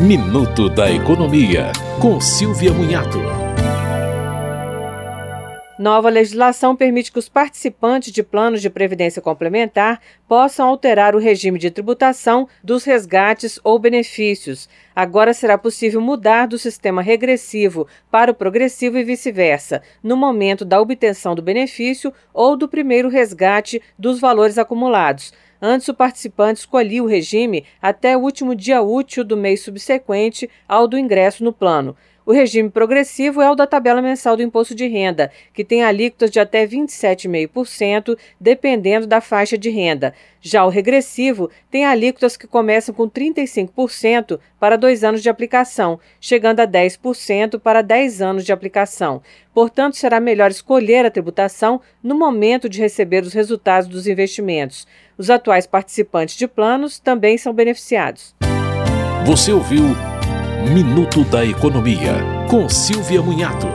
Minuto da Economia, com Silvia Munhato. Nova legislação permite que os participantes de planos de previdência complementar possam alterar o regime de tributação dos resgates ou benefícios. Agora será possível mudar do sistema regressivo para o progressivo e vice-versa, no momento da obtenção do benefício ou do primeiro resgate dos valores acumulados. Antes, o participante escolhia o regime até o último dia útil do mês subsequente ao do ingresso no plano. O regime progressivo é o da tabela mensal do imposto de renda, que tem alíquotas de até 27,5%, dependendo da faixa de renda. Já o regressivo tem alíquotas que começam com 35% para dois anos de aplicação, chegando a 10% para 10 anos de aplicação. Portanto, será melhor escolher a tributação no momento de receber os resultados dos investimentos. Os atuais participantes de planos também são beneficiados. Você ouviu Minuto da Economia, com Silvia Munhato.